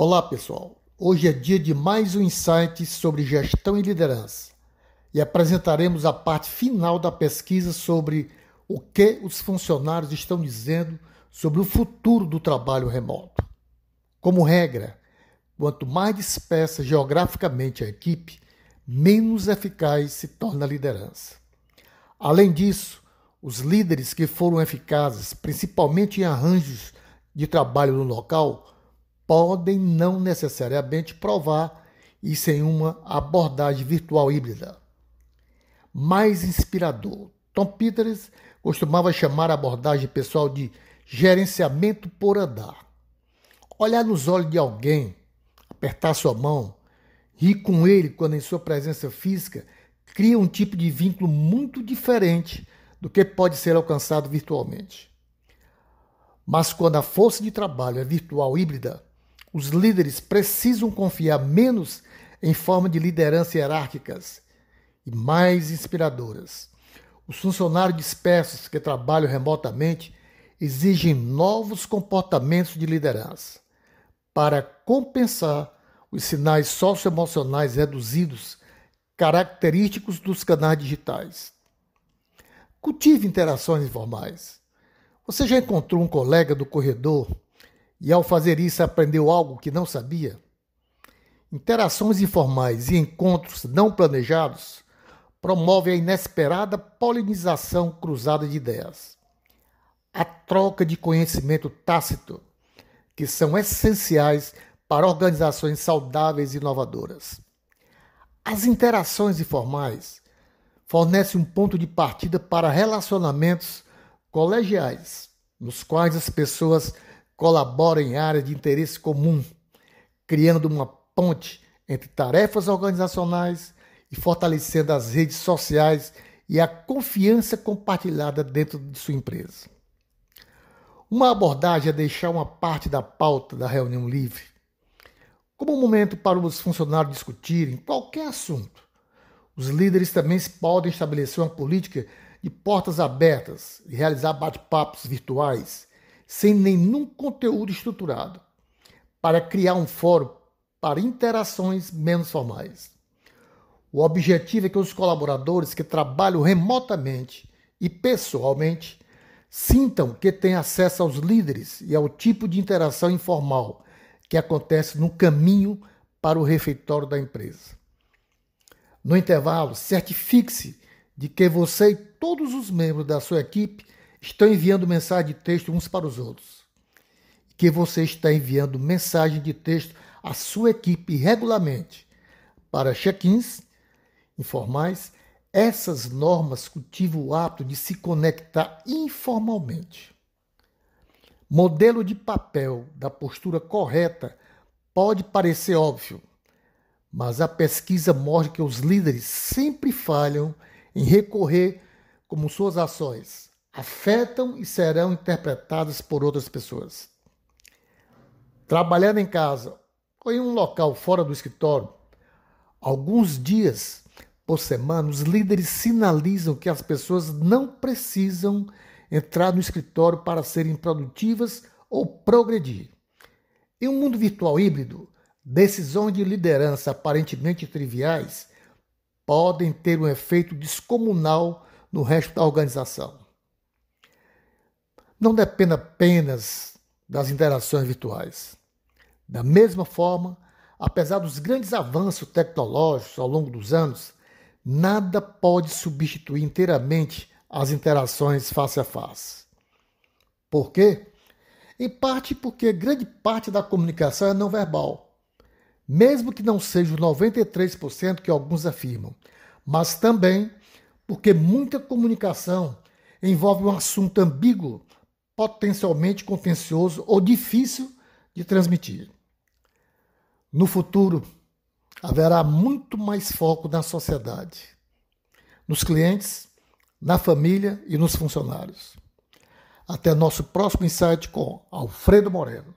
Olá, pessoal. Hoje é dia de mais um insight sobre gestão e liderança e apresentaremos a parte final da pesquisa sobre o que os funcionários estão dizendo sobre o futuro do trabalho remoto. Como regra, quanto mais dispersa geograficamente a equipe, menos eficaz se torna a liderança. Além disso, os líderes que foram eficazes, principalmente em arranjos de trabalho no local, podem não necessariamente provar isso em uma abordagem virtual híbrida. Mais inspirador, Tom Peters costumava chamar a abordagem pessoal de gerenciamento por andar. Olhar nos olhos de alguém, apertar sua mão, rir com ele quando em sua presença física, cria um tipo de vínculo muito diferente do que pode ser alcançado virtualmente. Mas quando a força de trabalho é virtual híbrida, os líderes precisam confiar menos em forma de liderança hierárquicas e mais inspiradoras. Os funcionários dispersos que trabalham remotamente exigem novos comportamentos de liderança para compensar os sinais socioemocionais reduzidos característicos dos canais digitais. Cultive interações informais. Você já encontrou um colega do corredor e ao fazer isso aprendeu algo que não sabia? Interações informais e encontros não planejados promovem a inesperada polinização cruzada de ideias, a troca de conhecimento tácito, que são essenciais para organizações saudáveis e inovadoras. As interações informais fornecem um ponto de partida para relacionamentos colegiais, nos quais as pessoas colabora em áreas de interesse comum, criando uma ponte entre tarefas organizacionais e fortalecendo as redes sociais e a confiança compartilhada dentro de sua empresa. Uma abordagem é deixar uma parte da pauta da reunião livre, como um momento para os funcionários discutirem qualquer assunto. Os líderes também podem estabelecer uma política de portas abertas e realizar bate-papos virtuais sem nenhum conteúdo estruturado, para criar um fórum para interações menos formais. O objetivo é que os colaboradores que trabalham remotamente e pessoalmente sintam que têm acesso aos líderes e ao tipo de interação informal que acontece no caminho para o refeitório da empresa. No intervalo, certifique-se de que você e todos os membros da sua equipe estão enviando mensagem de texto uns para os outros. Que você está enviando mensagem de texto à sua equipe regularmente para check-ins informais. Essas normas cultivam o hábito de se conectar informalmente. Modelo de papel da postura correta pode parecer óbvio, mas a pesquisa mostra que os líderes sempre falham em recorrer como suas ações afetam e serão interpretadas por outras pessoas. Trabalhando em casa ou em um local fora do escritório, alguns dias por semana, os líderes sinalizam que as pessoas não precisam entrar no escritório para serem produtivas ou progredir. Em um mundo virtual híbrido, decisões de liderança aparentemente triviais podem ter um efeito descomunal no resto da organização não depende apenas das interações virtuais. Da mesma forma, apesar dos grandes avanços tecnológicos ao longo dos anos, nada pode substituir inteiramente as interações face a face. Por quê? Em parte porque grande parte da comunicação é não verbal, mesmo que não seja os 93% que alguns afirmam, mas também porque muita comunicação envolve um assunto ambíguo potencialmente contencioso ou difícil de transmitir. No futuro, haverá muito mais foco na sociedade, nos clientes, na família e nos funcionários. Até nosso próximo insight com Alfredo Moreno.